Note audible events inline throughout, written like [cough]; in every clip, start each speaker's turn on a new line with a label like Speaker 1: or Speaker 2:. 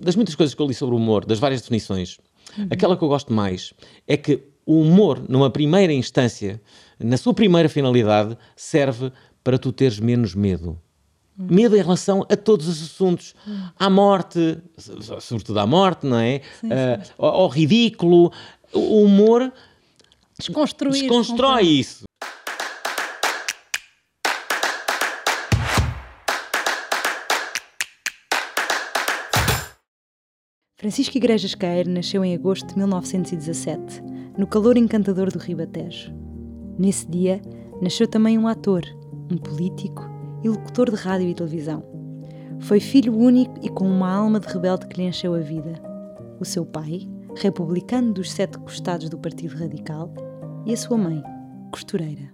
Speaker 1: das muitas coisas que eu li sobre o humor, das várias definições, aquela que eu gosto mais é que o humor, numa primeira instância, na sua primeira finalidade, serve para tu teres menos medo. Medo em relação a todos os assuntos. À morte, so- sobretudo à morte, não é? Ah, ao, ao ridículo. O humor
Speaker 2: Desconstruir.
Speaker 1: desconstrói isso.
Speaker 2: Francisco Igrejas Caeiro nasceu em agosto de 1917, no calor encantador do Ribatejo. Nesse dia, nasceu também um ator, um político e locutor de rádio e televisão. Foi filho único e com uma alma de rebelde que lhe encheu a vida. O seu pai, republicano dos sete costados do Partido Radical, e a sua mãe, costureira.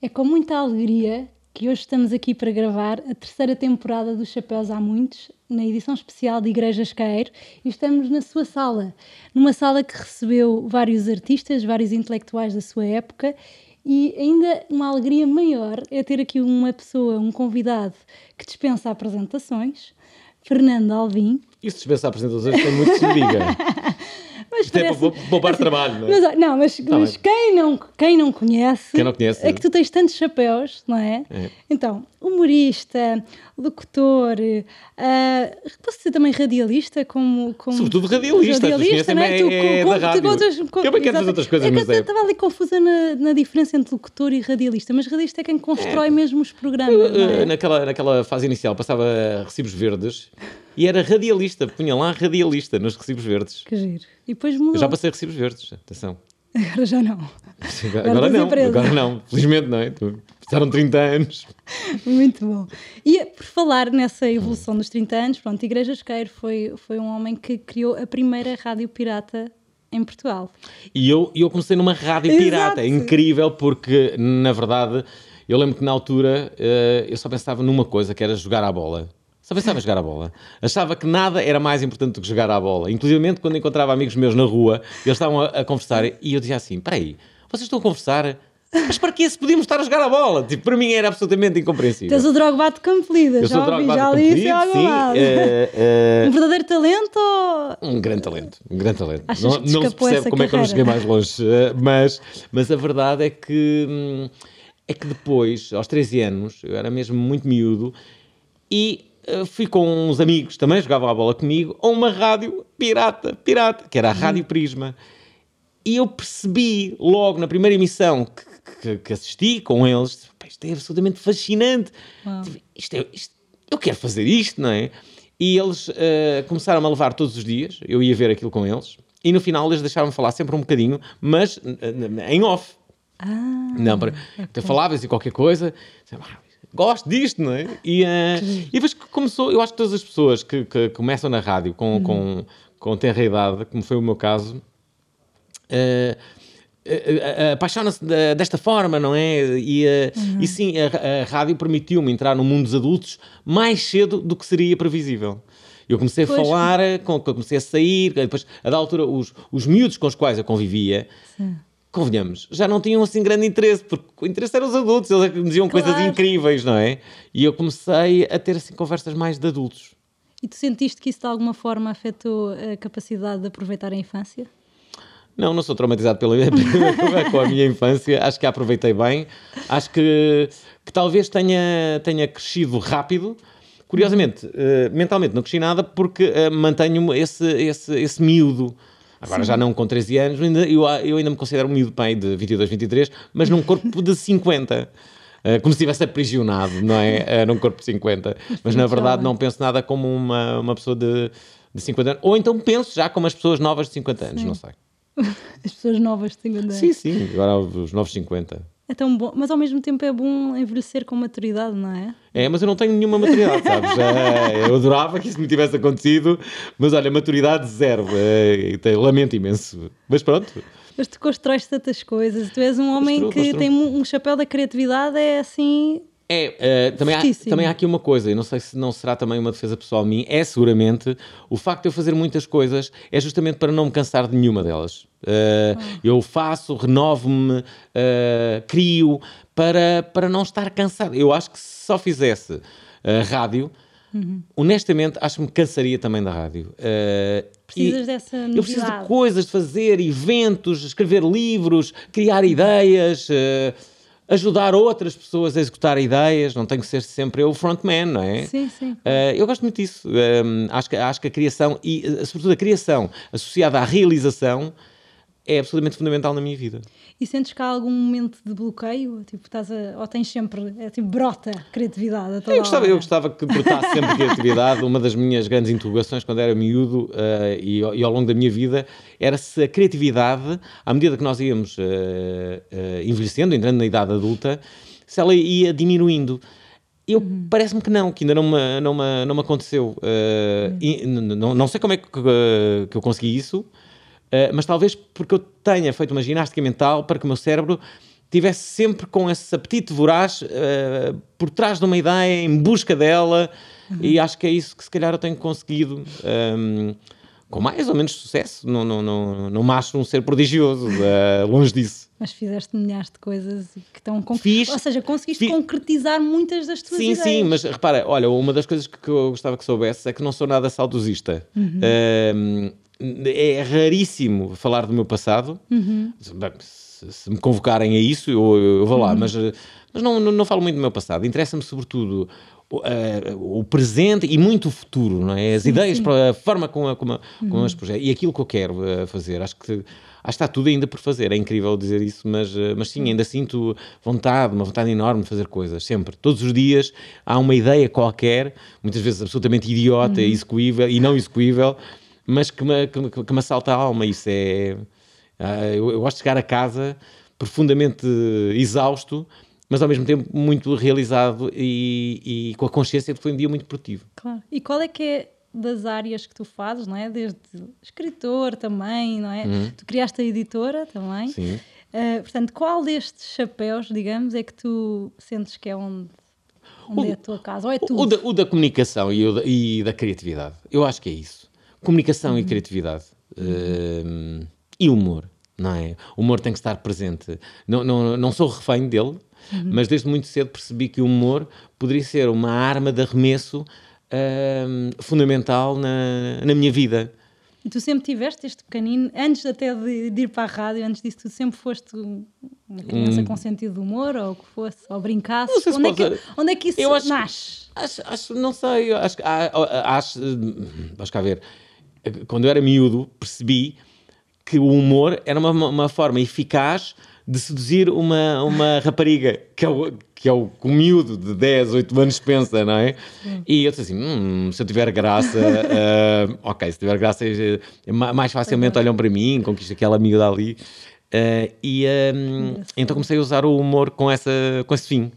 Speaker 3: É com muita alegria que hoje estamos aqui para gravar a terceira temporada dos Chapéus Há Muitos, na edição especial de Igrejas Caeiro, e estamos na sua sala, numa sala que recebeu vários artistas, vários intelectuais da sua época, e ainda uma alegria maior é ter aqui uma pessoa, um convidado que dispensa apresentações, Fernando Alvim.
Speaker 1: Isso dispensa apresentações, tem muito que se diga. [laughs]
Speaker 3: Mas
Speaker 1: Isto é para pou- poupar trabalho, não é?
Speaker 3: Mas, não, mas,
Speaker 1: Tá
Speaker 3: mas quem, não, quem não conhece.
Speaker 1: Quem não conhece,
Speaker 3: É que tu tens tantos chapéus, não é?
Speaker 1: É.
Speaker 3: Então, humorista, locutor, ah, posso dizer também radialista, como. como
Speaker 1: Sobretudo radialista, conhecem
Speaker 3: não
Speaker 1: bem,
Speaker 3: Tu
Speaker 1: é
Speaker 3: com-
Speaker 1: da
Speaker 3: com- com outras- com-
Speaker 1: Eu bem quero outras coisas,
Speaker 3: é
Speaker 1: mas
Speaker 3: eu
Speaker 1: é-
Speaker 3: estava ali confusa na, na diferença entre locutor e radialista, mas radialista é quem constrói mesmo os programas.
Speaker 1: Eu,
Speaker 3: é?
Speaker 1: eh, naquela, naquela fase inicial passava recibos verdes e era radialista, punha lá radialista nos recibos verdes.
Speaker 3: Que giro. E depois mudou.
Speaker 1: Eu já passei recibos verdes, atenção.
Speaker 3: Agora já não.
Speaker 1: Agora,
Speaker 3: estás
Speaker 1: não, agora não, felizmente não é? Passaram 30 anos.
Speaker 3: Muito bom. E por falar nessa evolução dos 30 anos, pronto, Igrejas Queiro foi, foi um homem que criou a primeira rádio pirata em Portugal.
Speaker 1: E eu, eu comecei numa rádio
Speaker 3: Exato.
Speaker 1: pirata, é incrível, porque na verdade eu lembro que na altura eh, eu só pensava numa coisa, que era jogar à bola. Só pensava em jogar à bola. Achava que nada era mais importante do que jogar à bola. Inclusive, quando encontrava amigos meus na rua, eles estavam a, a conversar e eu dizia assim: peraí, vocês estão a conversar? Mas para que se podíamos estar a jogar a bola? Tipo, para mim era absolutamente incompreensível.
Speaker 3: Tens o Drogba de Campolida, já ouvi, já li isso
Speaker 1: sim, eh, [laughs]
Speaker 3: Um verdadeiro talento ou...
Speaker 1: um grande talento, um grande talento.
Speaker 3: Achas
Speaker 1: não não se percebe como é que eu não cheguei
Speaker 3: carreira?
Speaker 1: mais longe, eh, mas, mas a verdade é que hum, é que depois, aos 13 anos, eu era mesmo muito miúdo e eh, fui com uns amigos, também jogavam a bola comigo, a uma rádio pirata, pirata, que era a. Rádio Prisma. E eu percebi logo na primeira emissão que, que- que assisti com eles, "Pá, isto é absolutamente fascinante. Tipo, Isto é, isto- eu quero fazer isto, não é? E eles eh, começaram a levar todos os dias, eu ia ver aquilo com eles, e no final eles deixavam falar sempre um bocadinho, mas em off.
Speaker 3: Ah,
Speaker 1: Não, para, tu falavas e qualquer coisa, dizia, "Ah, gosto disto, não é? E, eh, e depois que começou, eu acho que todas as pessoas que, que começam na rádio com, com, com tenra idade, como foi o meu caso, eh, apaixona-se de- desta forma, não é? E, eh, e sim, a, a rádio permitiu-me entrar no mundo dos adultos mais cedo do que seria previsível. Eu comecei a
Speaker 3: Pois.
Speaker 1: falar, eh, com, comecei a sair, depois, a da altura, os, os miúdos com os quais eu convivia, convenhamos, já não tinham assim grande interesse, porque o interesse eram os adultos, eles é me diziam coisas
Speaker 3: Claro.
Speaker 1: incríveis, não é? E eu comecei a ter assim conversas mais de adultos.
Speaker 3: E tu sentiste que isso de alguma forma afetou a capacidade de aproveitar a infância?
Speaker 1: Não, não sou traumatizado [laughs] pela, com a minha infância. Acho que a aproveitei bem. Acho que, que talvez tenha, tenha crescido rápido. Curiosamente, eh, mentalmente não cresci nada porque eh, mantenho esse, esse, esse miúdo. Agora já não com 13 anos, ainda, eu, eu ainda me considero um miúdo bem de 22, 23, mas num corpo de 50. Eh, como se estivesse aprisionado, não é? Num corpo de 50. Mas na verdade não penso nada como uma, uma pessoa de, de 50 anos. Ou então penso já como as pessoas novas de 50 anos, não sei. [laughs]
Speaker 3: As pessoas novas de 50 anos.
Speaker 1: Sim, sim, agora os novos 50.
Speaker 3: É tão bom, mas ao mesmo tempo é bom envelhecer com maturidade, não é?
Speaker 1: É, mas eu não tenho nenhuma maturidade, sabes? É, eu adorava que isso me tivesse acontecido, mas olha, maturidade zero. É, lamento imenso. Mas pronto,
Speaker 3: Mas tu constróis tantas coisas, tu és um homem
Speaker 1: Construo,
Speaker 3: que
Speaker 1: construo.
Speaker 3: tem um chapéu da criatividade, é assim.
Speaker 1: É, eh, também, há, também há aqui uma coisa, e não sei se não será também uma defesa pessoal minha, é seguramente o facto de eu fazer muitas coisas é justamente para não me cansar de nenhuma delas. Eh, Eu faço, renovo-me, eh, crio para, para não estar cansado. Eu acho que se só fizesse eh, rádio, honestamente, acho que me cansaria também da rádio. Uh,
Speaker 3: Precisas dessa
Speaker 1: Eu preciso de
Speaker 3: novidade.
Speaker 1: coisas, de fazer eventos, escrever livros, criar ideias, uh, ajudar outras pessoas a executar ideias. Não tenho que ser sempre eu o frontman, não é?
Speaker 3: Sim, sim.
Speaker 1: Uh, eu gosto muito disso. Um, acho, que, acho que a criação, e uh, sobretudo a criação associada à realização, é absolutamente fundamental na minha vida.
Speaker 3: E sentes que há algum momento de bloqueio? Tipo, estás a, ou tens sempre, é tipo, brota criatividade a toda
Speaker 1: Eu gostava,
Speaker 3: hora?
Speaker 1: eu gostava que brotasse sempre criatividade. [laughs] Uma das minhas grandes interrogações quando era miúdo uh, e, e, ao longo da minha vida era se a criatividade, à medida que nós íamos uh, uh, envelhecendo, entrando na idade adulta, se ela ia diminuindo. Eu
Speaker 3: Uhum.
Speaker 1: parece-me que não, que ainda não me, não me, não me aconteceu.
Speaker 3: Uhum.
Speaker 1: E, não, não sei como é que, que eu consegui isso. Uh, mas talvez porque eu tenha feito uma ginástica mental para que o meu cérebro tivesse sempre com esse apetite voraz uh, por trás de uma ideia, em busca dela, uhum. e acho que é isso que se calhar eu tenho conseguido. Um, com mais ou menos sucesso, não, não, não, não me acho um ser prodigioso, uh, longe disso.
Speaker 3: Mas fizeste milhares de coisas que estão.
Speaker 1: Fiz,
Speaker 3: Ou seja, conseguiste
Speaker 1: fiz...
Speaker 3: concretizar muitas das tuas
Speaker 1: sim,
Speaker 3: ideias.
Speaker 1: Sim, sim, mas repara, olha, uma das coisas que eu gostava que soubesse é que não sou nada saudosista. Uhum. Uh, é raríssimo falar do meu passado.
Speaker 3: Uhum.
Speaker 1: Bem, se, se, me convocarem a isso, eu, eu vou lá, uhum. mas, mas não, não, não, falo muito do meu passado. Interessa-me, sobretudo, o, uh, o, presente e muito o futuro, não é? As
Speaker 3: sim,
Speaker 1: ideias,
Speaker 3: sim.
Speaker 1: para a forma como, a, como, a, como uhum. as projetos e aquilo que eu quero uh, fazer. Acho que, acho que está tudo ainda por fazer. É incrível dizer isso, mas, uh, mas sim, ainda sinto vontade, uma vontade enorme de fazer coisas, sempre. Todos os dias há uma ideia qualquer, muitas vezes absolutamente idiota, execuível e não execuível mas que me, que, que me assalta a alma. Isso é. Uh, eu, eu, gosto de chegar a casa profundamente exausto, mas ao mesmo tempo muito realizado e, e, com a consciência de que foi um dia muito produtivo.
Speaker 3: Claro. E qual é que é das áreas que tu fazes, não é? Desde escritor também, não é?
Speaker 1: Uhum.
Speaker 3: Tu criaste a editora também.
Speaker 1: Sim.
Speaker 3: Uh, portanto, qual destes chapéus, digamos, é que tu sentes que é onde, onde o, é a tua casa? Ou é tudo?
Speaker 1: O da, o da comunicação e, o da, e da criatividade. Eu acho que é isso comunicação
Speaker 3: Uhum.
Speaker 1: e criatividade uh, e humor, não é? O humor tem que estar presente. Não, não, não sou refém dele, uhum. mas desde muito cedo percebi que o humor poderia ser uma arma de arremesso uh, fundamental na, na minha vida.
Speaker 3: E tu sempre tiveste este pequenino, antes até de, de ir para a rádio, antes disso, tu sempre foste uma criança hum. com sentido de humor, ou o que fosse, ou?
Speaker 1: Não sei se
Speaker 3: onde,
Speaker 1: pode...
Speaker 3: é que, onde é que isso
Speaker 1: acho,
Speaker 3: nasce?
Speaker 1: Acho, acho, não sei, acho, acho, acho cá ver, quando eu era miúdo, percebi que o humor era uma, uma forma eficaz de seduzir uma, uma [laughs] rapariga, que é o, que é o, que o miúdo de 10, 8 anos pensa, não é? Sim. E eu disse assim, hum, se eu tiver graça, uh, [laughs] ok, se tiver graça, mais facilmente olham para mim, conquisto aquela amiga dali. Uh, e um, então comecei a usar o humor com, essa, com esse fim.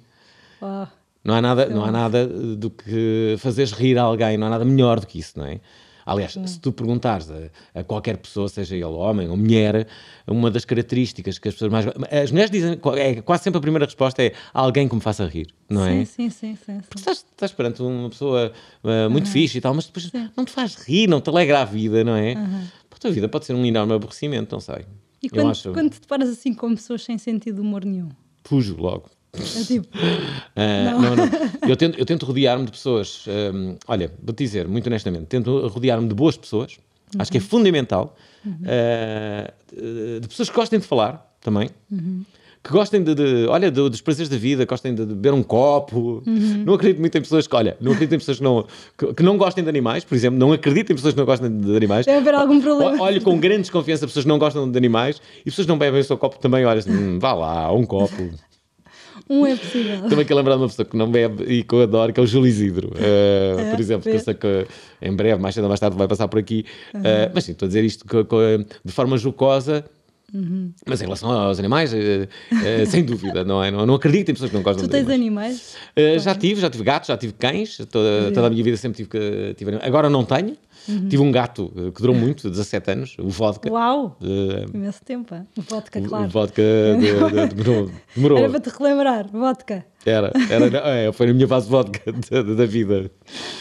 Speaker 1: Não há, nada, não há nada do que fazeres rir alguém, não há nada melhor do que isso, não é? Aliás, Sim. se tu perguntares a, a, qualquer pessoa, seja ele homem ou mulher, uma das características que as pessoas mais. As mulheres dizem, é, quase sempre a primeira resposta é alguém que me faça rir, não
Speaker 3: sim,
Speaker 1: é?
Speaker 3: Sim, sim, sim.
Speaker 1: Porque estás, estás perante uma pessoa uh, muito uhum. fixe e tal, mas depois sim. não te faz rir, não te alegra a vida, não é? Uhum. A tua vida pode ser um enorme aborrecimento, não sei.
Speaker 3: E quando, acho... quando te deparas assim com pessoas sem sentido de humor nenhum?
Speaker 1: Fujo logo.
Speaker 3: É tipo.
Speaker 1: Uh, não. não, não. Eu tento, eu tento rodear-me de pessoas. Um, olha, vou-te dizer, muito honestamente, tento rodear-me de boas pessoas. Uhum. Acho que é fundamental. Uhum. Uh, de pessoas que gostem de falar também.
Speaker 3: Uhum.
Speaker 1: Que gostem de, de olha, de, dos prazeres da vida, gostem de, de beber um copo. Não acredito muito em pessoas que, olha, não acredito em pessoas que não, que, que, não gostem de animais, por exemplo. Não acredito em pessoas que não gostem de animais.
Speaker 3: Deve haver algum problema.
Speaker 1: Olho com grande desconfiança pessoas que não gostam de animais e pessoas que não bebem o seu copo também. Olha, assim, hum, vá lá, um copo.
Speaker 3: Um é possível.
Speaker 1: Também quero lembrar de uma pessoa que não bebe e que eu adoro, que é o Júlio Isidro. Uh, [laughs] é, por exemplo, que eu sei que em breve, mais cedo ou mais tarde, vai passar por aqui. Uhum. Uh, mas sim, estou a dizer isto de forma jocosa.
Speaker 3: Uhum.
Speaker 1: Mas em relação aos animais, uh, uh, sem [laughs] dúvida, não é? Não, não acredito em pessoas que não gostam de animais.
Speaker 3: Tu tens animais?
Speaker 1: Uh, já tive, já tive gatos, já tive cães, toda, toda a minha vida sempre tive, tive Agora não tenho. Uhum. Tive um gato que durou muito, 17 anos, o vodka.
Speaker 3: Uau! Imenso tempo. O vodka, claro.
Speaker 1: O vodka de, de, [laughs] demorou, demorou.
Speaker 3: Era para te relembrar, vodka.
Speaker 1: Era, era é, foi na minha fase vodka [laughs] da, da vida.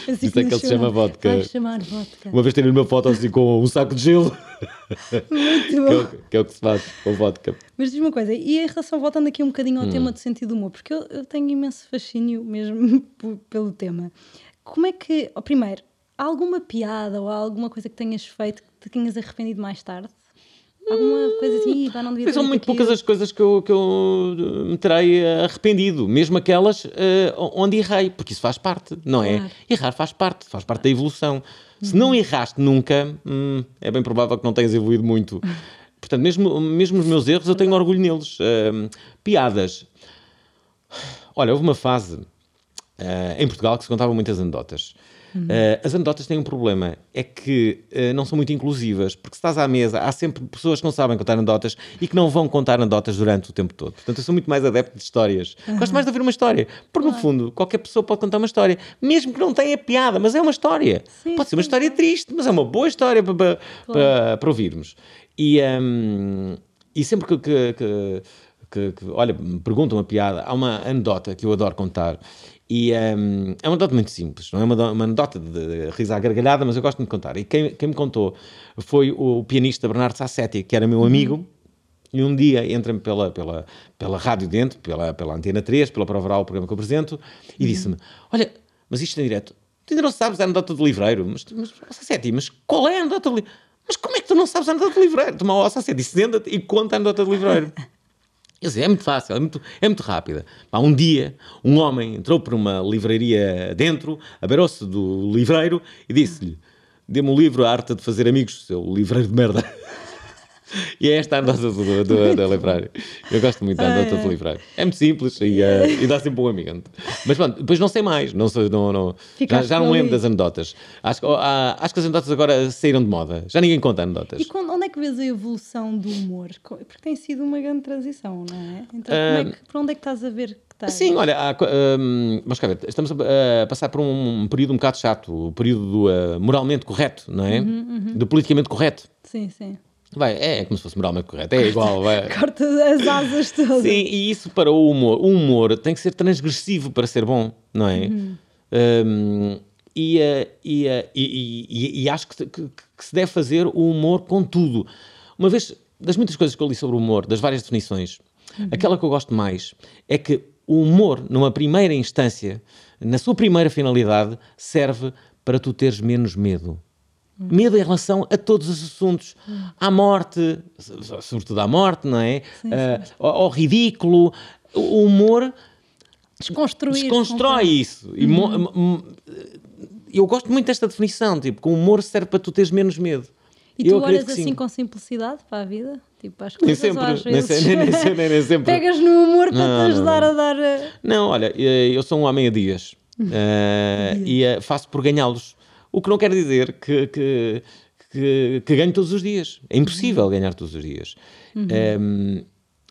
Speaker 3: Assim
Speaker 1: Isso é que ele se chama vodka.
Speaker 3: Vai chamar vodka.
Speaker 1: Uma vez tenho uma foto assim com um saco de gelo.
Speaker 3: Muito bom. [laughs]
Speaker 1: Que é, o, que é o que se faz com vodka.
Speaker 3: Mas diz uma coisa, e em relação, voltando aqui um bocadinho ao
Speaker 1: Hum.
Speaker 3: tema do sentido do humor, porque eu, eu tenho imenso fascínio mesmo pelo tema. como é que. Oh, primeiro, alguma piada ou alguma coisa que tenhas feito que te tenhas arrependido mais tarde? Alguma coisa assim, pá, não devia ter
Speaker 1: São muito poucas as coisas que eu, que eu eh, me terei eh, arrependido, mesmo aquelas eh, onde errei, porque isso faz parte, não é?
Speaker 3: Claro.
Speaker 1: Errar faz parte, faz parte da evolução. Se não erraste nunca, hum, é bem provável que não tenhas evoluído muito. [laughs] Portanto, mesmo, mesmo os meus erros, eu tenho orgulho neles. Hum, piadas. Olha, houve uma fase eh, em Portugal que se contava muitas anedotas. Eh, as anedotas têm um problema, é que eh, não são muito inclusivas, porque se estás à mesa, há sempre pessoas que não sabem contar anedotas e que não vão contar anedotas durante o tempo todo. Portanto, eu sou muito mais adepto de histórias. Gosto mais de ouvir uma história, porque no fundo, qualquer pessoa pode contar uma história, mesmo que não tenha piada, mas é uma história.
Speaker 3: Sim,
Speaker 1: pode ser uma história triste, mas é uma boa história para, para, para, para ouvirmos. E, hum, e sempre que, que, que, que- que, olha, me perguntam uma piada, há uma anedota que eu adoro contar. E hum, é uma anedota muito simples, não é uma, uma anedota de, de risa à gargalhada, mas eu gosto de contar. E quem, quem me contou foi o pianista Bernardo Sassetti, que era meu amigo. E um dia entra-me pela, pela, pela rádio dentro, pela, pela Antena 3, pela Prova Oral, o programa que eu apresento, e disse-me: Olha, mas isto em direto, tu ainda não sabes a anedota do livreiro? Mas, mas Sassetti, mas qual é a anedota do livreiro? Mas como é que tu não sabes a anedota do livreiro? Toma o Sassetti, senta-te e conta a anedota do livreiro. [laughs] Eu disse, é muito fácil, é muito, é muito rápida. Pá, um dia, um homem entrou por uma livraria dentro, abarou-se do livreiro e disse-lhe: Dê-me o livro A Arte de Fazer Amigos, seu livreiro de merda. [laughs] E é esta a anedota do, do, da livraria. Eu gosto muito da anedota do livraria. É muito simples e, eh, e dá sempre um ambiente. Mas pronto, depois não sei mais. Não sei, não, não, já, já não lembro das anedotas. Acho, que- oh, ah, acho que as anedotas agora saíram de moda. Já ninguém conta anedotas.
Speaker 3: E quando- onde é que vês a evolução do humor? Porque tem sido uma grande transição, não é? Então,
Speaker 1: Ah,
Speaker 3: como é que, por onde é que estás a ver que estás?
Speaker 1: Sim, olha, há hum, vamos cá ver, estamos a, a passar por um, período um bocado chato, o período do ah, moralmente correto, não é? Do politicamente correto.
Speaker 3: Sim, sim.
Speaker 1: Vai, é como se fosse moralmente correto, é igual. Vai. [laughs]
Speaker 3: Corta as asas todas.
Speaker 1: Sim, e isso para o humor. O humor tem que ser transgressivo para ser bom, não é? Hum, e, eh, e, eh, e- e- e acho que, que- que se deve fazer o humor com tudo. Uma vez, das muitas coisas que eu li sobre o humor, das várias definições, aquela que eu gosto mais é que o humor, numa primeira instância, na sua primeira finalidade, serve para tu teres menos medo. Medo em relação a todos os assuntos. À morte, so- sobretudo à morte, não é? Ah, ao, ao ridículo. O humor
Speaker 3: Desconstruir.
Speaker 1: desconstrói isso. E mo- m- m- eu gosto muito desta definição, tipo, que o humor serve para tu teres menos medo.
Speaker 3: E
Speaker 1: eu
Speaker 3: tu olhas assim
Speaker 1: sim.
Speaker 3: com simplicidade para a vida? Tipo, às
Speaker 1: Nem
Speaker 3: coisas
Speaker 1: sempre,
Speaker 3: ou às
Speaker 1: nem,
Speaker 3: vezes...
Speaker 1: nem, nem sempre, nem [laughs] sempre.
Speaker 3: Pegas no humor para
Speaker 1: Não,
Speaker 3: te
Speaker 1: não,
Speaker 3: ajudar
Speaker 1: não.
Speaker 3: a dar... eh,
Speaker 1: Não, olha, eh, eu sou um homem a dias [laughs] eh, e eh, faço por ganhá-los. O que não quer dizer que, que, que, que ganho todos os dias. É impossível ganhar todos os dias. Ehm,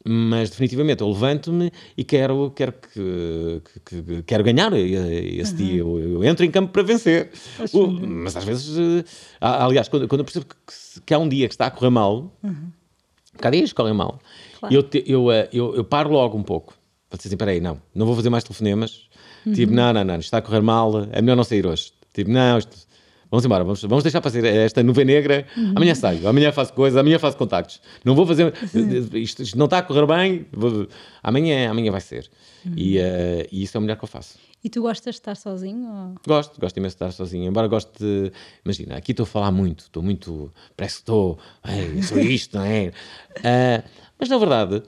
Speaker 1: mas definitivamente eu levanto-me e quero, quero, que, que- que- quero ganhar esse dia. Eu, eu entro em campo para vencer. O- mas às vezes, eh, aliás, quando, quando eu percebo que, que há um dia que está a correr mal, há dias que correm mal.
Speaker 3: Claro.
Speaker 1: Eu, te- eu, eh, eu, eu paro logo um pouco. Para dizer assim, peraí, não, não vou fazer mais telefonemas. Tipo, não, não, não, isto está a correr mal, é melhor não sair hoje. Tipo, não, isto- vamos embora, vamos, vamos deixar fazer esta nuvem negra. Amanhã saio, amanhã faço coisas, amanhã faço contactos. Não vou fazer, isto, isto não está a correr bem, vou- amanhã, amanhã vai ser. E, eh, e isso é o melhor que eu faço.
Speaker 3: E tu gostas de estar sozinho? ou-
Speaker 1: Gosto, gosto imenso de estar sozinho. Embora goste de. Imagina, aqui estou a falar muito, estou muito. Parece que estou. "Ei, eu sou isto, não é? Ah, [laughs] mas na verdade,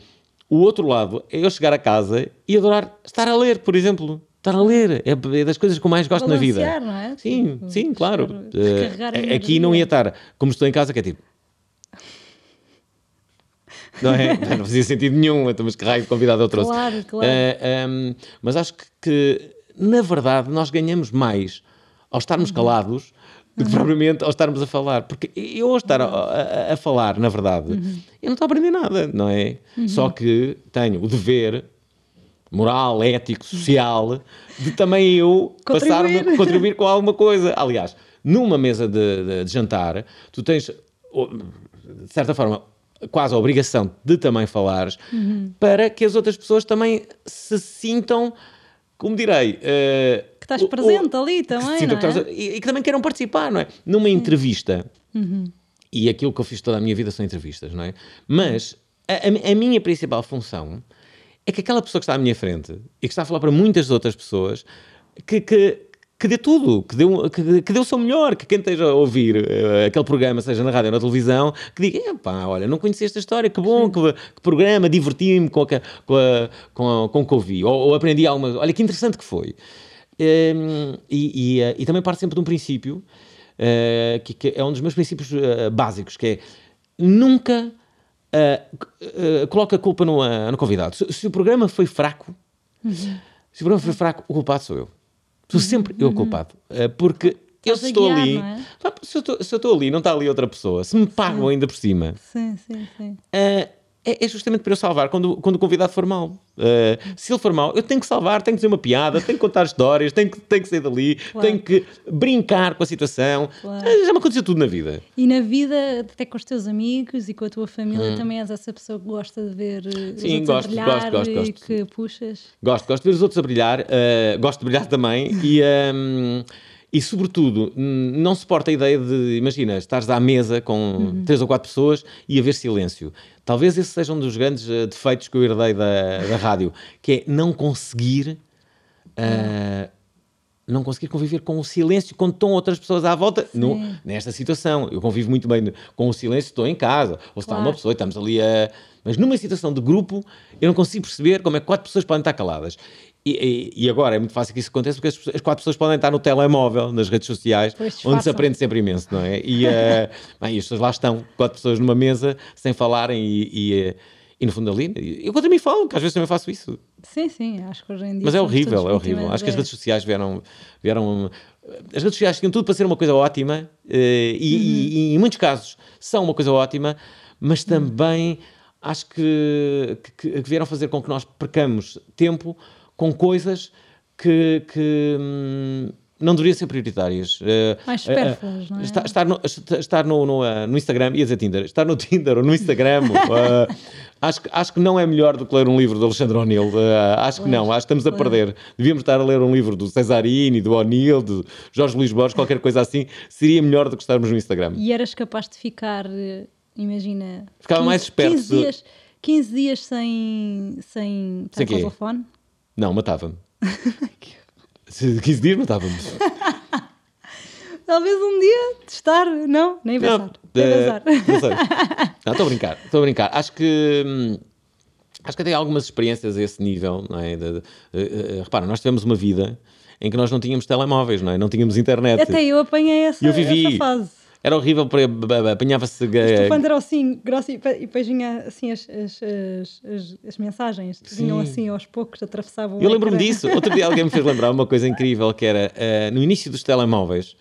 Speaker 1: o outro lado é eu chegar a casa e adorar estar a ler, por exemplo. Estar a ler é é das coisas que eu mais gosto na vida.
Speaker 3: Balancear, não é?
Speaker 1: Sim,
Speaker 3: Tipo,
Speaker 1: sim, claro.
Speaker 3: a
Speaker 1: aqui não ia estar como estou em casa, que é tipo. [laughs] Não é? Não fazia sentido nenhum, então, mas que raio de convidado eu trouxe.
Speaker 3: Claro, claro.
Speaker 1: Eh, um, mas acho que, que, na verdade, nós ganhamos mais ao estarmos
Speaker 3: Uhum.
Speaker 1: calados do que propriamente ao estarmos a falar. Porque eu, ao estar a, a- a falar, na verdade,
Speaker 3: Uhum.
Speaker 1: eu não estou a aprender nada, não é? Só que tenho o dever moral, ético, social, de também eu passar
Speaker 3: Contribuir.
Speaker 1: contribuir com alguma coisa. Aliás, numa mesa de, de- de jantar, tu tens, de certa forma, quase a obrigação de também falares para que as outras pessoas também se sintam, como direi, eh,
Speaker 3: Que estás
Speaker 1: o-
Speaker 3: presente ali
Speaker 1: que
Speaker 3: também,
Speaker 1: sintam
Speaker 3: não
Speaker 1: que
Speaker 3: é?
Speaker 1: estás- e, e que também queiram participar, não é? Numa entrevista, e aquilo que eu fiz toda a minha vida são entrevistas, não é? Mas a, a- a minha principal função é que aquela pessoa que está à minha frente e que está a falar para muitas outras pessoas que, que, que dê tudo, que dê, um, que, que dê o seu melhor, que quem esteja a ouvir uh, aquele programa, seja na rádio ou na televisão, que diga, pá, olha, não conhecia esta história, que bom, que, que, programa, diverti-me com, com, com, com o que ouvi, ou, ou aprendi alguma, olha que interessante que foi. Um, e, e, uh, e, também parte sempre de um princípio, uh, que, que, é um dos meus princípios básicos, que é nunca coloca a culpa no, no convidado. Se, se, o programa foi fraco, se o programa foi fraco, o culpado sou eu. Sou sempre eu uhum. culpado. Uh, porque eu se estou guiar, ali, é? se, eu estou, se eu estou ali não está ali outra pessoa, se me pagam sim. ainda por cima,
Speaker 3: sim, sim, sim.
Speaker 1: Uh, é, justamente para eu salvar quando, quando o convidado for mal. Uh, se ele for mal, eu tenho que salvar, tenho que dizer uma piada, tenho que contar histórias, tenho que, tenho que sair dali, claro. tenho que brincar com a situação. Claro. Já me aconteceu tudo na vida.
Speaker 3: E na vida, até com os teus amigos e com a tua família, hum. também és essa pessoa que gosta de ver Sim, os gosto, a brilhar gosto, gosto, gosto. e que puxas.
Speaker 1: Gosto, gosto de ver os outros a brilhar, uh, gosto de brilhar também e. Um, e, sobretudo, não suporta a ideia de, imagina, estares à mesa com uhum. três ou quatro pessoas e haver silêncio. Talvez esse seja um dos grandes uh, defeitos que eu herdei da, da rádio, que é não conseguir. Uh, não conseguir conviver com o silêncio quando estão outras pessoas à volta no, nesta situação. Eu convivo muito bem com o silêncio, estou em casa, ou se claro. está uma pessoa e estamos ali a. Mas numa situação de grupo, eu não consigo perceber como é que quatro pessoas podem estar caladas. E, e, agora é muito fácil que isso aconteça porque as, as, quatro pessoas podem estar no telemóvel, nas redes sociais, onde se aprende sempre imenso, não é? E, uh, [laughs] bem, as pessoas lá estão, quatro pessoas numa mesa, sem falarem e, e, uh, e no fundo ali. Eu contra mim falo, que às vezes também faço isso.
Speaker 3: Sim, sim, acho que hoje em dia.
Speaker 1: Mas é horrível, é horrível. Acho que as redes sociais vieram. vieram as redes sociais tinham tudo para ser uma coisa ótima uh, e, uhum. em muitos casos são uma coisa ótima, mas também acho que, que, que vieram fazer com que nós percamos tempo com coisas que, que hum, não deveriam ser prioritárias.
Speaker 3: Uh, Mais supérfluas, uh, uh, não é?
Speaker 1: Estar, estar, no, estar no, no, no, Instagram, ia dizer Tinder, estar no Tinder ou no Instagram, uh, acho, acho que não é melhor do que ler um livro do Alexandre O'Neill. Uh, acho pois, que não, acho que estamos a perder. Devíamos estar a ler um livro do Cesarini, do O'Neill, de Jorge Luís Borges, qualquer coisa assim, seria melhor do que estarmos no Instagram.
Speaker 3: E eras capaz de ficar, imagina...
Speaker 1: Ficava 15, mais esperto.
Speaker 3: 15 dias, 15 dias sem, sem com o telefone?
Speaker 1: Não, matava-me. 15 dias matava-me. [laughs]
Speaker 3: Talvez um dia testar, não? Nem pensar. Não, Nem
Speaker 1: pensar. Não sei. Não, estou a brincar. Estou a brincar. Acho que. Hum, acho que tem algumas experiências a esse nível, não é? De, de, de, repara, nós tivemos uma vida em que nós não tínhamos telemóveis, não é? Não tínhamos internet.
Speaker 3: Até eu apanhei essa, eu vivi, essa fase.
Speaker 1: Era horrível, apanhava-se. O
Speaker 3: telefone era assim, grosso, e depois vinha assim as, as, as, as mensagens, vinham assim aos poucos, atravessavam.
Speaker 1: Eu lembro-me disso. Outro dia alguém me fez lembrar uma coisa incrível que era uh, no início dos telemóveis.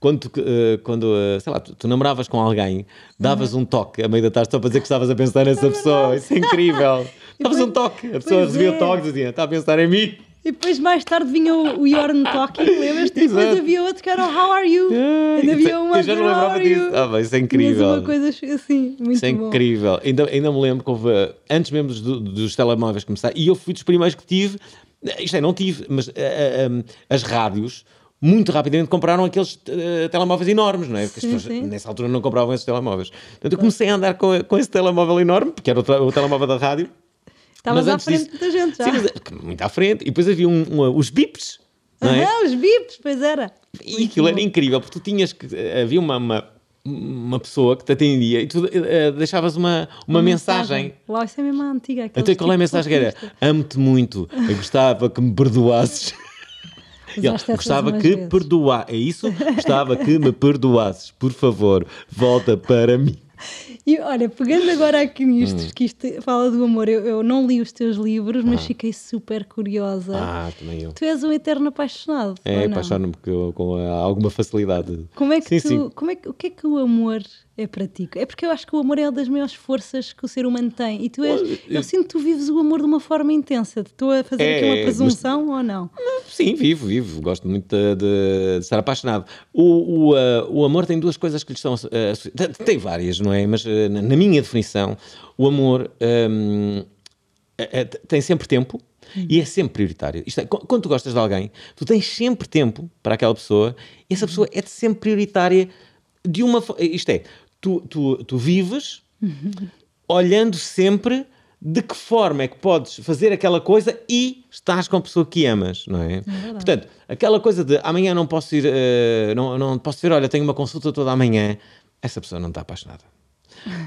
Speaker 1: Quando, uh, quando uh, sei lá, tu, tu, namoravas com alguém, davas uhum. um toque à meio da tarde só para dizer que estavas a pensar nessa é pessoa. Isso é incrível. Davas um toque, a pessoa recebia é. o toque e dizia: Está a pensar em mim.
Speaker 3: E depois mais tarde vinha o, o Yorn Talking, lembras-te? E depois havia outro que era o How Are You? Ah,
Speaker 1: ainda havia uma Eu já não lembrava disso. Ah, bem, isso é incrível.
Speaker 3: uma coisa assim, muito
Speaker 1: Isso é
Speaker 3: bom.
Speaker 1: incrível. Ainda, ainda me lembro que houve, antes mesmo dos, dos telemóveis começar, e eu fui dos primeiros que tive, isto é, não tive, mas uh, uh, as rádios muito rapidamente compraram aqueles uh, telemóveis enormes, não é? Porque sim, as pessoas sim. nessa altura não compravam esses telemóveis. Portanto, eu comecei a andar com, com esse telemóvel enorme, porque era o, o telemóvel da rádio,
Speaker 3: Estavas à frente disso, da gente já. Sim,
Speaker 1: mas, muito à frente. E depois havia um, um, os bips. Não é?
Speaker 3: Aham, os bips, pois era.
Speaker 1: E muito aquilo bom. era incrível, porque tu tinhas que. Havia uma, uma uma pessoa que te atendia e tu uh, deixavas uma, uma, uma mensagem.
Speaker 3: Uau, isso é mesmo a antiga.
Speaker 1: Então qual é a mensagem que era? Amo-te muito, eu gostava que me perdoasses. [laughs] Ele, gostava que vezes. perdoar, é isso? Gostava que me perdoasses, por favor, volta para mim.
Speaker 3: E olha, pegando agora aqui nisto, hum. que isto fala do amor, eu, eu não li os teus livros, mas ah. fiquei super curiosa.
Speaker 1: Ah, também eu.
Speaker 3: Tu és um eterno apaixonado.
Speaker 1: É, apaixono-me com alguma facilidade.
Speaker 3: Como é que sim, tu, sim. Como é que, o que é que o amor é para ti? É porque eu acho que o amor é uma das maiores forças que o ser humano tem. E tu és, eu, eu sinto que tu vives o amor de uma forma intensa. Estou a fazer é, aqui uma presunção mas, ou não?
Speaker 1: Sim, vivo, vivo. Gosto muito de, de, estar apaixonado. O, o, uh, o amor tem duas coisas que lhe estão. Uh, tem várias, não é? Mas uh, na minha definição, o amor um, é, é, tem sempre tempo. E é sempre prioritário. Isto é, quando tu gostas de alguém, tu tens sempre tempo para aquela pessoa e essa pessoa é sempre prioritária de uma Isto é, tu, tu, tu vives olhando sempre de que forma é que podes fazer aquela coisa e estás com a pessoa que amas, não é?
Speaker 3: verdade.
Speaker 1: Portanto, aquela coisa de amanhã não posso ir, eh, não, não posso ver, olha, tenho uma consulta toda amanhã, essa pessoa não está apaixonada.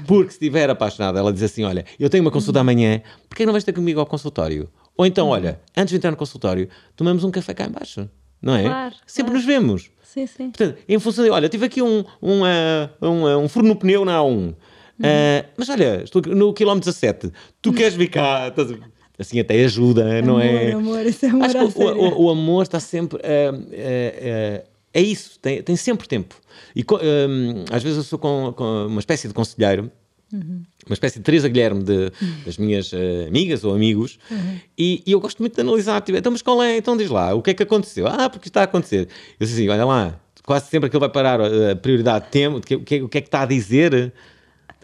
Speaker 1: Porque se estiver apaixonada, ela diz assim: Olha, eu tenho uma consulta amanhã, porquê não vais ter comigo ao consultório? Ou então, olha, antes de entrar no consultório, tomamos um café cá embaixo, não é?
Speaker 3: Claro,
Speaker 1: Sempre
Speaker 3: claro.
Speaker 1: nos vemos.
Speaker 3: Sim, sim.
Speaker 1: Portanto, em função de, olha, tive aqui um, um, ah, um, ah, um furo no pneu na A1. Ah, mas olha, estou no quilómetro 17. Tu queres vir cá? Estás Assim até ajuda, não
Speaker 3: amor,
Speaker 1: é?
Speaker 3: amor, isso é amor
Speaker 1: Acho que o, o- o amor está sempre. ah, ah, é isso, tem, tem sempre tempo. E às vezes eu sou com, com uma espécie de conselheiro, uma espécie de Teresa Guilherme de, das minhas ah, amigas ou amigos, e, e eu gosto muito de analisar. Tipo, então, mas qual é? Então diz lá, o que é que aconteceu? Ah, porque está a acontecer. Eu disse assim: olha lá, quase sempre aquilo vai parar a prioridade de tempo, o que, o que, o que é que está a dizer?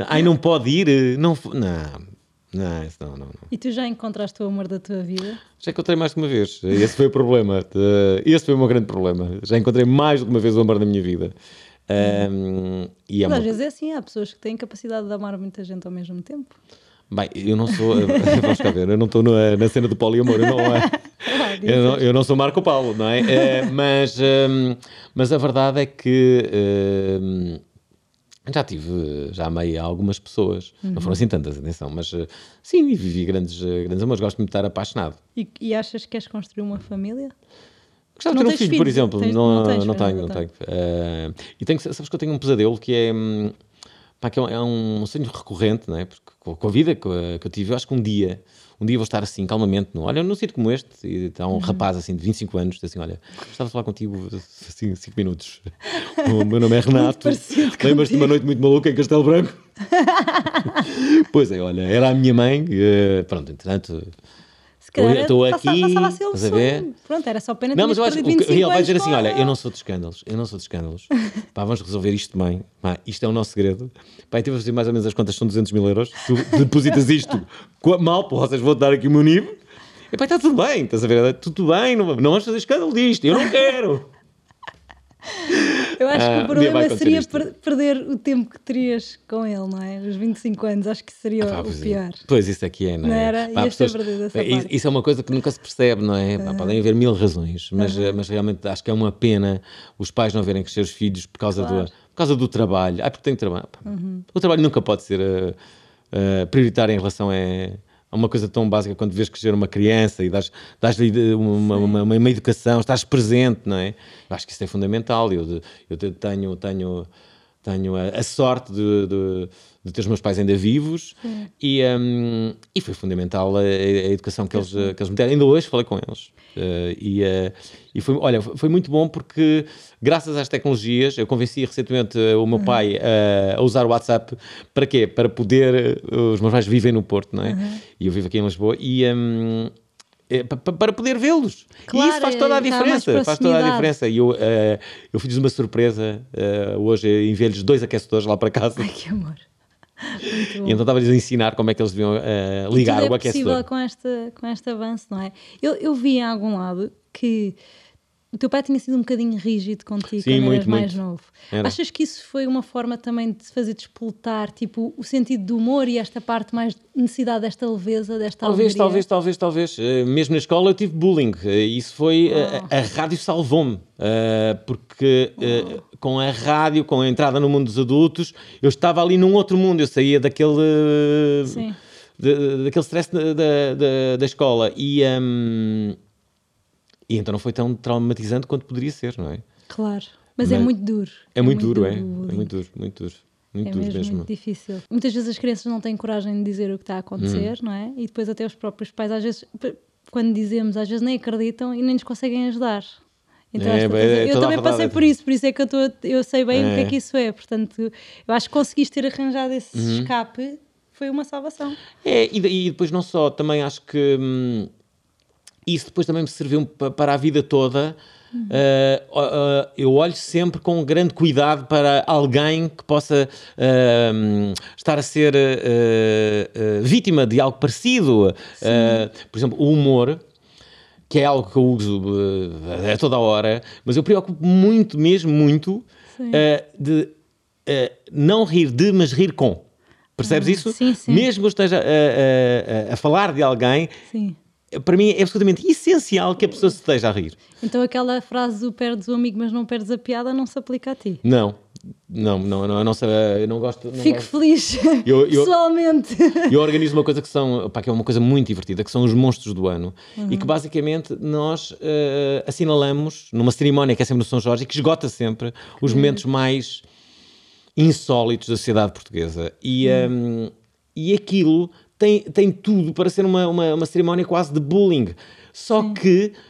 Speaker 1: Ai, não pode ir? Não, não, não, isso não, não, não.
Speaker 3: E tu já encontraste o amor da tua vida?
Speaker 1: Já encontrei mais de uma vez. Esse foi o problema. Eh, Esse foi o meu grande problema. Já encontrei mais de uma vez o amor da minha vida. Ahm, e é
Speaker 3: Mas
Speaker 1: uma...
Speaker 3: às vezes é assim, há pessoas que têm capacidade de amar muita gente ao mesmo tempo.
Speaker 1: Bem, eu não sou. [laughs] Vamos cá ver, eu não estou na, na cena do poliamor. Eu não, [laughs] eh, eu não, eu não sou Marco Paulo, não é? Eh, mas, ahm, mas a verdade é que. ahm, já tive, já amei algumas pessoas, não foram assim tantas, atenção, mas eh, sim, vivi grandes, eh, grandes amores, gosto muito de estar apaixonado.
Speaker 3: E, e achas que queres construir uma família?
Speaker 1: Gostava de ter um filho, por exemplo.
Speaker 3: Tens-
Speaker 1: não,
Speaker 3: não tens,
Speaker 1: não tenho,
Speaker 3: não,
Speaker 1: não tenho. Eh, e tenho, sabes que eu tenho um pesadelo que é, hum, pá, que é um, é um sonho recorrente, não é? Porque com, a vida que, eu- tive, eu acho que um dia, um dia vou estar assim, calmamente, no, olha, num sítio como este, e está
Speaker 3: Uhum.
Speaker 1: um rapaz assim de 25 anos, diz assim: Olha, gostava de falar contigo assim, 5 minutos. [laughs] o meu nome é [laughs] Renato. Lembras-te de uma noite muito maluca em Castelo Branco? [laughs] pois é, olha, era a minha mãe, eh, pronto, entretanto.
Speaker 3: Se calhar
Speaker 1: estou aqui,
Speaker 3: passava a ser
Speaker 1: estás a ver?
Speaker 3: sonho. Pronto, era só pena
Speaker 1: Não, mas eu acho que
Speaker 3: perdido
Speaker 1: o que-
Speaker 3: 25
Speaker 1: ele vai dizer assim: olha, eu não sou de escândalos, eu não sou de escândalos. [laughs] Pá, vamos resolver isto bem. Pá, isto é o nosso segredo. Pá, estive a fazer mais ou menos as contas, são 200 mil euros. Tu [laughs] depositas isto mal, pô, vocês vão dar aqui o meu nível. E pá, está tudo bem, estás a ver? Tudo bem, não, não vamos fazer escândalo disto, eu não quero. [laughs]
Speaker 3: Eu acho
Speaker 1: Ah,
Speaker 3: que o problema
Speaker 1: acontecer
Speaker 3: seria
Speaker 1: isto.
Speaker 3: perder o tempo que terias com ele, não é? Os 25 anos, acho que seria
Speaker 1: Pá,
Speaker 3: o
Speaker 1: pois, é.
Speaker 3: pior.
Speaker 1: Pois isso aqui é, não é?
Speaker 3: Não era?
Speaker 1: Pá,
Speaker 3: essa
Speaker 1: Isso-. Isso é uma coisa que nunca se percebe, não é? Pá, Podem haver mil razões, mas, eh, mas realmente acho que é uma pena os pais não verem crescer os filhos por causa,
Speaker 3: Claro.
Speaker 1: do, por causa do trabalho. Ah, porque tem trabalho. Pá, O trabalho nunca pode ser eh, eh, prioritário em relação a uma coisa tão básica quando vês crescer uma criança e dás- dás-lhe uma, uma, uma, uma educação, estás presente, não é? Eu acho que isso é fundamental. Eu, eu te- tenho, tenho, tenho a, a sorte de, de, de ter os meus pais ainda vivos e, hum, e foi fundamental a, a educação que eles, que eles me deram. Ainda hoje falei com eles. Eh, e, eh, e foi, olha, foi muito bom porque, graças às tecnologias, eu convenci recentemente eh, o meu pai eh, a usar o WhatsApp para quê? Para poder. Os meus pais vivem no Porto, não é? E eu vivo aqui em Lisboa e. hum, é, pa- pa- para poder vê-los. e
Speaker 3: Claro,
Speaker 1: isso faz toda a diferença. Faz toda a diferença. E eu, eu fiz uma surpresa hoje, enviei-lhes dois aquecedores lá para casa.
Speaker 3: Ai, que amor.
Speaker 1: E então estava-lhes a ensinar como é que eles deviam eh, ligar
Speaker 3: Tudo
Speaker 1: o
Speaker 3: é possível com, esta, com este avanço, não é? Eu, eu vi em algum lado que o teu pai tinha sido um bocadinho rígido contigo
Speaker 1: Sim,
Speaker 3: quando
Speaker 1: muito,
Speaker 3: eras mais
Speaker 1: muito.
Speaker 3: novo.
Speaker 1: Era.
Speaker 3: Achas que isso foi uma forma também de se fazer despoltar, tipo, o sentido do humor e esta parte mais de necessidade desta leveza, desta
Speaker 1: Talvez,
Speaker 3: alegria?
Speaker 1: talvez, talvez, talvez. Eh, mesmo na escola eu tive bullying. Eh, isso foi. eh,
Speaker 3: Ah.
Speaker 1: a rádio salvou-me. Porque eh, com a rádio, com a entrada no mundo dos adultos, eu estava ali num outro mundo. Eu saía daquele.
Speaker 3: Sim.
Speaker 1: de- daquele stress da, da, da- escola. E, ehm, e então não foi tão traumatizante quanto poderia ser, não é?
Speaker 3: Claro. Mas, é
Speaker 1: Mas-
Speaker 3: muito duro.
Speaker 1: É, muito, duro, é.
Speaker 3: o
Speaker 1: É
Speaker 3: bullying.
Speaker 1: muito duro, muito duro. Muito
Speaker 3: É
Speaker 1: duro
Speaker 3: mesmo,
Speaker 1: mesmo.
Speaker 3: muito difícil. Muitas vezes as crianças não têm coragem de dizer o que está a acontecer, não é? E depois até os próprios pais, às vezes, quando dizemos, às vezes nem acreditam e nem nos conseguem ajudar. Então,
Speaker 1: É,
Speaker 3: tantas-
Speaker 1: é- é
Speaker 3: eu também passei
Speaker 1: verdade.
Speaker 3: por isso, por isso é que eu, a- eu sei bem o que é
Speaker 1: É.
Speaker 3: que isso é. Portanto, eu acho que conseguiste ter arranjado esse
Speaker 1: Uhum.
Speaker 3: escape, foi uma salvação.
Speaker 1: É, e, e depois não só, também acho que hum, isso depois também me serviu pa- para a vida toda. Uh, uh, uh, eu olho sempre com grande cuidado para alguém que possa uh, estar a ser uh, uh, vítima de algo parecido. Uh, por exemplo, o humor, que é algo que eu uso uh, a toda a hora, mas eu preocupo muito, mesmo muito, uh, de uh, não rir de, mas rir com. Percebes isso?
Speaker 3: sim, sim.
Speaker 1: Mesmo que eu esteja a, a- a- a falar de alguém,
Speaker 3: Sim.
Speaker 1: para mim é absolutamente essencial que a pessoa se esteja a rir.
Speaker 3: Então aquela frase do perdes o amigo, mas não perdes a piada, não se aplica a ti.
Speaker 1: Não, não, não, não, eu não, sei, eu não gosto. Não
Speaker 3: Fico
Speaker 1: gosto.
Speaker 3: feliz, [laughs]
Speaker 1: Eu- eu-
Speaker 3: pessoalmente.
Speaker 1: Eu organizo uma coisa que são, pá, que é uma coisa muito divertida, que são os monstros do ano.
Speaker 3: Uhum.
Speaker 1: E que basicamente nós eh, assinalamos numa cerimónia que é sempre no São Jorge e que esgota sempre os momentos mais insólitos da sociedade portuguesa. E,
Speaker 3: Uhum.
Speaker 1: um, e aquilo tem, tem tudo para ser uma, uma, uma cerimónia quase de bullying. Só que eh,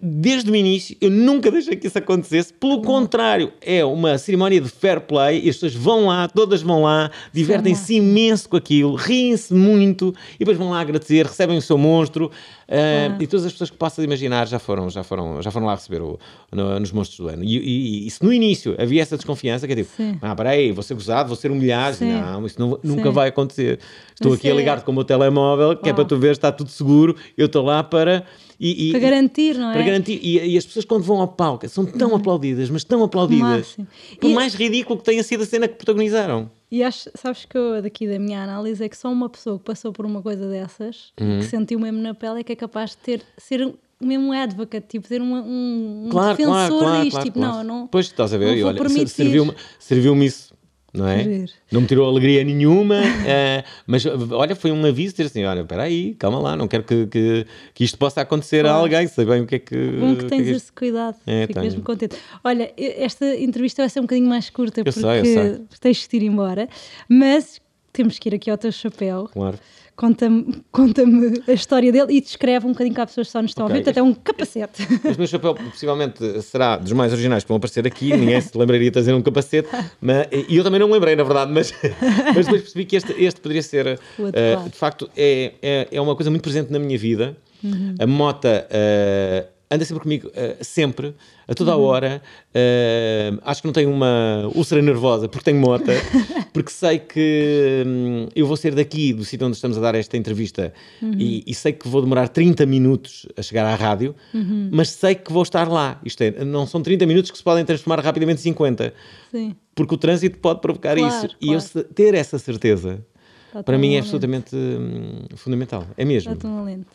Speaker 1: desde o início eu nunca deixei que isso acontecesse. Pelo contrário, é uma cerimónia de fair play e as pessoas vão lá, todas vão lá, divertem-se imenso com aquilo, riem-se muito e depois vão lá agradecer, recebem o seu monstro. ah, E todas as pessoas que possas imaginar já foram, já foram, já foram lá receber o, no- nos monstros do ano. E, e- e se no início havia essa desconfiança, que é tipo,
Speaker 3: Sim.
Speaker 1: ah, peraí, vou ser gozado, vou ser humilhado.
Speaker 3: Sim.
Speaker 1: Não, isso não- nunca
Speaker 3: Sim.
Speaker 1: vai acontecer. Estou
Speaker 3: Mas
Speaker 1: aqui a
Speaker 3: é-
Speaker 1: ligar-te com o meu telemóvel, que é
Speaker 3: Uau.
Speaker 1: para tu ver, está tudo seguro, eu estou lá para. E, e-
Speaker 3: Para garantir, não é?
Speaker 1: para garantir. E, e as pessoas, quando vão ao palco, são tão aplaudidas, mas tão aplaudidas. Por mais ridículo que tenha sido a cena que protagonizaram.
Speaker 3: E acho, sabes que eu, daqui da minha análise, é que só uma pessoa que passou por uma coisa dessas,
Speaker 1: Uhum.
Speaker 3: que sentiu mesmo na pele, é que é capaz de ter, ser mesmo um advocate, tipo, uma- um, um
Speaker 1: Claro,
Speaker 3: defensor
Speaker 1: claro, claro.
Speaker 3: disto.
Speaker 1: claro,
Speaker 3: tipo,
Speaker 1: claro.
Speaker 3: não, não.
Speaker 1: Pois estás a ver,
Speaker 3: não
Speaker 1: e olha, serviu-me serviu isso. Não é?
Speaker 3: Giro.
Speaker 1: Não me tirou alegria nenhuma, [laughs] eh, mas olha, foi um aviso dizer assim: olha, espera aí, calma lá, não quero que, que, que isto possa acontecer a
Speaker 3: Claro.
Speaker 1: alguém, sei bem o que é que.
Speaker 3: Bom que
Speaker 1: o
Speaker 3: tens
Speaker 1: é
Speaker 3: esse cuidado,
Speaker 1: É,
Speaker 3: fico
Speaker 1: tenho.
Speaker 3: mesmo contente. Olha, esta entrevista vai ser um bocadinho mais curta porque
Speaker 1: sei, eu sei.
Speaker 3: tens que ir embora, mas temos que ir aqui ao teu chapéu.
Speaker 1: Claro.
Speaker 3: Conta-me conta-me a história dele e descreve um bocadinho que as pessoas que só nos estão
Speaker 1: Ok.
Speaker 3: a ver, até um capacete. [laughs]
Speaker 1: Este meu chapéu possivelmente será dos mais originais que vão aparecer aqui. Ninguém se lembraria de trazer um capacete. Mas, e eu também não me lembrei, na verdade, mas, [laughs] mas depois percebi que este, este poderia ser.
Speaker 3: Adequado.
Speaker 1: de facto, é, é, é uma coisa muito presente na minha vida.
Speaker 3: Uhum.
Speaker 1: A mota eh, anda sempre comigo, eh, sempre, a toda a
Speaker 3: Uhum.
Speaker 1: hora. Eh, acho que não tenho uma úlcera nervosa porque tenho mota, [laughs] porque sei que hum, eu vou ser daqui, do sítio onde estamos a dar esta entrevista,
Speaker 3: Uhum.
Speaker 1: e, e sei que vou demorar 30 minutos a chegar à rádio,
Speaker 3: Uhum.
Speaker 1: mas sei que vou estar lá. Isto é, não são 30 minutos que se podem transformar rapidamente em 50,
Speaker 3: Sim.
Speaker 1: porque o trânsito pode provocar
Speaker 3: Claro,
Speaker 1: isso. E eu
Speaker 3: claro.
Speaker 1: ter essa certeza,
Speaker 3: Está
Speaker 1: para mim é absolutamente hum, fundamental. É mesmo.
Speaker 3: Está tão valente.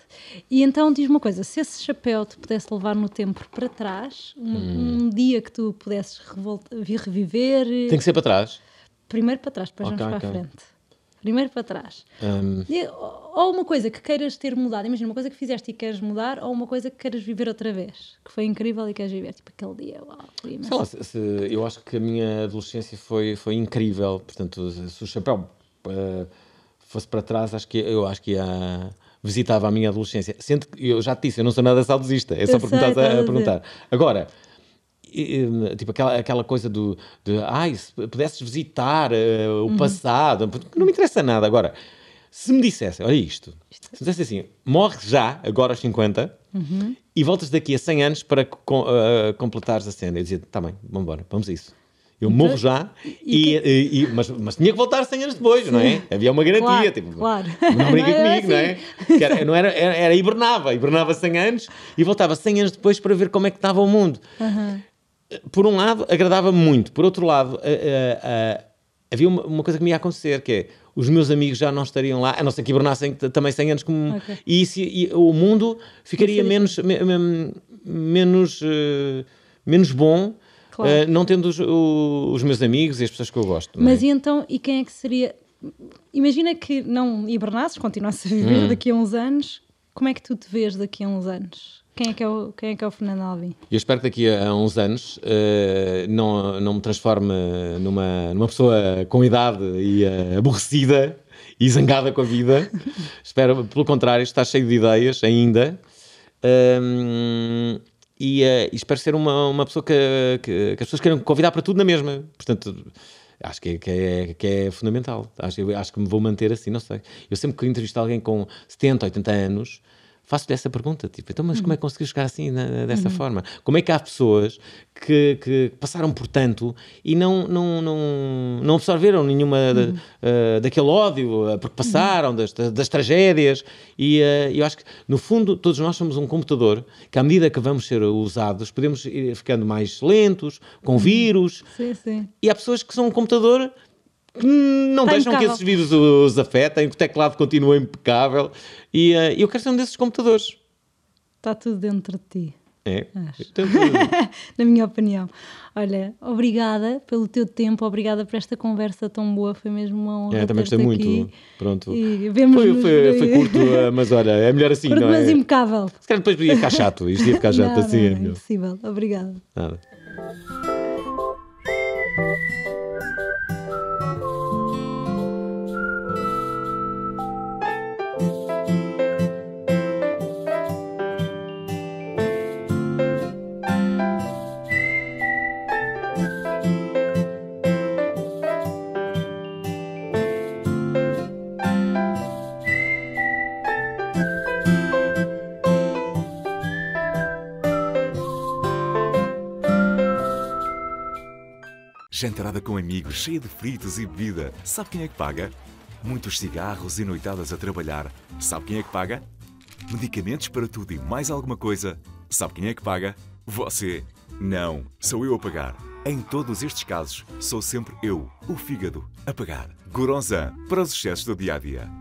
Speaker 3: E então diz uma coisa: se esse chapéu te pudesse levar no tempo para trás, um, um dia que tu pudesses vir reviver,
Speaker 1: Hum. Tem que ser para trás.
Speaker 3: primeiro para trás, depois
Speaker 1: Ok,
Speaker 3: vamos para
Speaker 1: ok.
Speaker 3: a frente. Primeiro para trás.
Speaker 1: Hum,
Speaker 3: E- Ou uma coisa que queiras ter mudado, imagina uma coisa que fizeste e queres mudar, ou uma coisa que queiras viver outra vez, que foi incrível e queres viver, tipo aquele dia, uau.
Speaker 1: Sei lá, se- se- eu acho que a minha adolescência foi, foi incrível. Portanto, se o chapéu eh, fosse para trás, acho que eu acho que ia visitava a minha adolescência. Sendo que eu já te disse, eu não sou nada saudosista, é só porque estás a,
Speaker 3: a
Speaker 1: perguntar. Agora, tipo aquela, aquela coisa do de, ai, se pudesses visitar eh, o
Speaker 3: Uhum.
Speaker 1: passado, não me interessa nada. Agora, se me dissesse, olha isto, se me dissesse assim, morre já, agora aos 50,
Speaker 3: Uhum.
Speaker 1: e voltas daqui a 100 anos para com- eh, completares a cena. Eu dizia, tá bem, vamos embora, vamos a isso. Eu morro já, e, e- e- mas, mas tinha que voltar 100 anos depois, não é? Havia uma garantia.
Speaker 3: Claro,
Speaker 1: tipo,
Speaker 3: claro.
Speaker 1: Não brinca [laughs]
Speaker 3: Não
Speaker 1: comigo, não é? Que era, não era, era, era hibernava, hibernava 100 anos e voltava 100 anos depois para ver como é que estava o mundo. Por um lado, agradava-me muito. Por outro lado, eh, eh, eh, havia uma, uma coisa que me ia acontecer, que é os meus amigos já não estariam lá, a não ser que hibernassem também 100 anos como...
Speaker 3: Ok.
Speaker 1: E, isso- e o mundo ficaria menos, me- me- menos, eh, menos bom
Speaker 3: Claro.
Speaker 1: eh, não tendo os, o- os meus amigos e as pessoas que eu gosto. é?
Speaker 3: Mas e então, e quem é que seria? Imagina que não hibernasses, continuasses a viver
Speaker 1: Hum.
Speaker 3: daqui a uns anos, como é que tu te vês daqui a uns anos? Quem é que é o, quem é, que é o Fernando Alvim?
Speaker 1: Eu espero que daqui a uns anos eh, não, não me transforme numa, numa pessoa com idade e eh, aborrecida e zangada com a vida. [laughs] espero, pelo contrário, estar cheio de ideias ainda. Ahm, e, eh, e espero ser uma, uma pessoa que, que, que as pessoas queiram convidar para tudo na mesma. Portanto, acho que é, que é, que é fundamental. Acho, acho que me vou manter assim, não sei. Eu sempre que entrevisto alguém com 70, 80 anos, faço-lhe essa pergunta, tipo, então, mas como é que conseguiu chegar assim, na- dessa forma? Como é que há pessoas que, que passaram por tanto e não, não, não, não absorveram nenhuma da- eh, daquele ódio eh, porque passaram, das, das tragédias? E eh, eu acho que, no fundo, todos nós somos um computador que, à medida que vamos ser usados, podemos ir ficando mais lentos, com vírus,
Speaker 3: Sim, sim.
Speaker 1: e há pessoas que são um computador não
Speaker 3: Está
Speaker 1: deixam que
Speaker 3: impecável.
Speaker 1: esses vírus os afetem, que o teclado continua impecável. E eh, eu quero ser um desses computadores.
Speaker 3: Está tudo dentro de ti.
Speaker 1: É.
Speaker 3: Acho.
Speaker 1: Portanto, [laughs]
Speaker 3: na minha opinião. Olha, obrigada pelo teu tempo, obrigada por esta conversa tão boa, foi mesmo uma honra.
Speaker 1: é, também gostei muito.
Speaker 3: aqui.
Speaker 1: Pronto.
Speaker 3: E vemos
Speaker 1: Foi, foi, foi curto, eh, mas olha, é melhor assim,
Speaker 3: Curto,
Speaker 1: não
Speaker 3: mas
Speaker 1: é?
Speaker 3: impecável.
Speaker 1: Se calhar depois ia ficar chato. Isto ia ficar chato
Speaker 3: não,
Speaker 1: assim,
Speaker 3: não,
Speaker 1: é
Speaker 3: impossível. Obrigada.
Speaker 1: Nada.
Speaker 4: Jantarada com amigos, cheia de fritos e bebida. Sabe quem é que paga? Muitos cigarros e noitadas a trabalhar. Sabe quem é que paga? Medicamentos para tudo e mais alguma coisa. Sabe quem é que paga? Você. Não, sou eu a pagar. Em todos estes casos, sou sempre eu, o fígado, a pagar. Goronzan, para os excessos do dia a dia.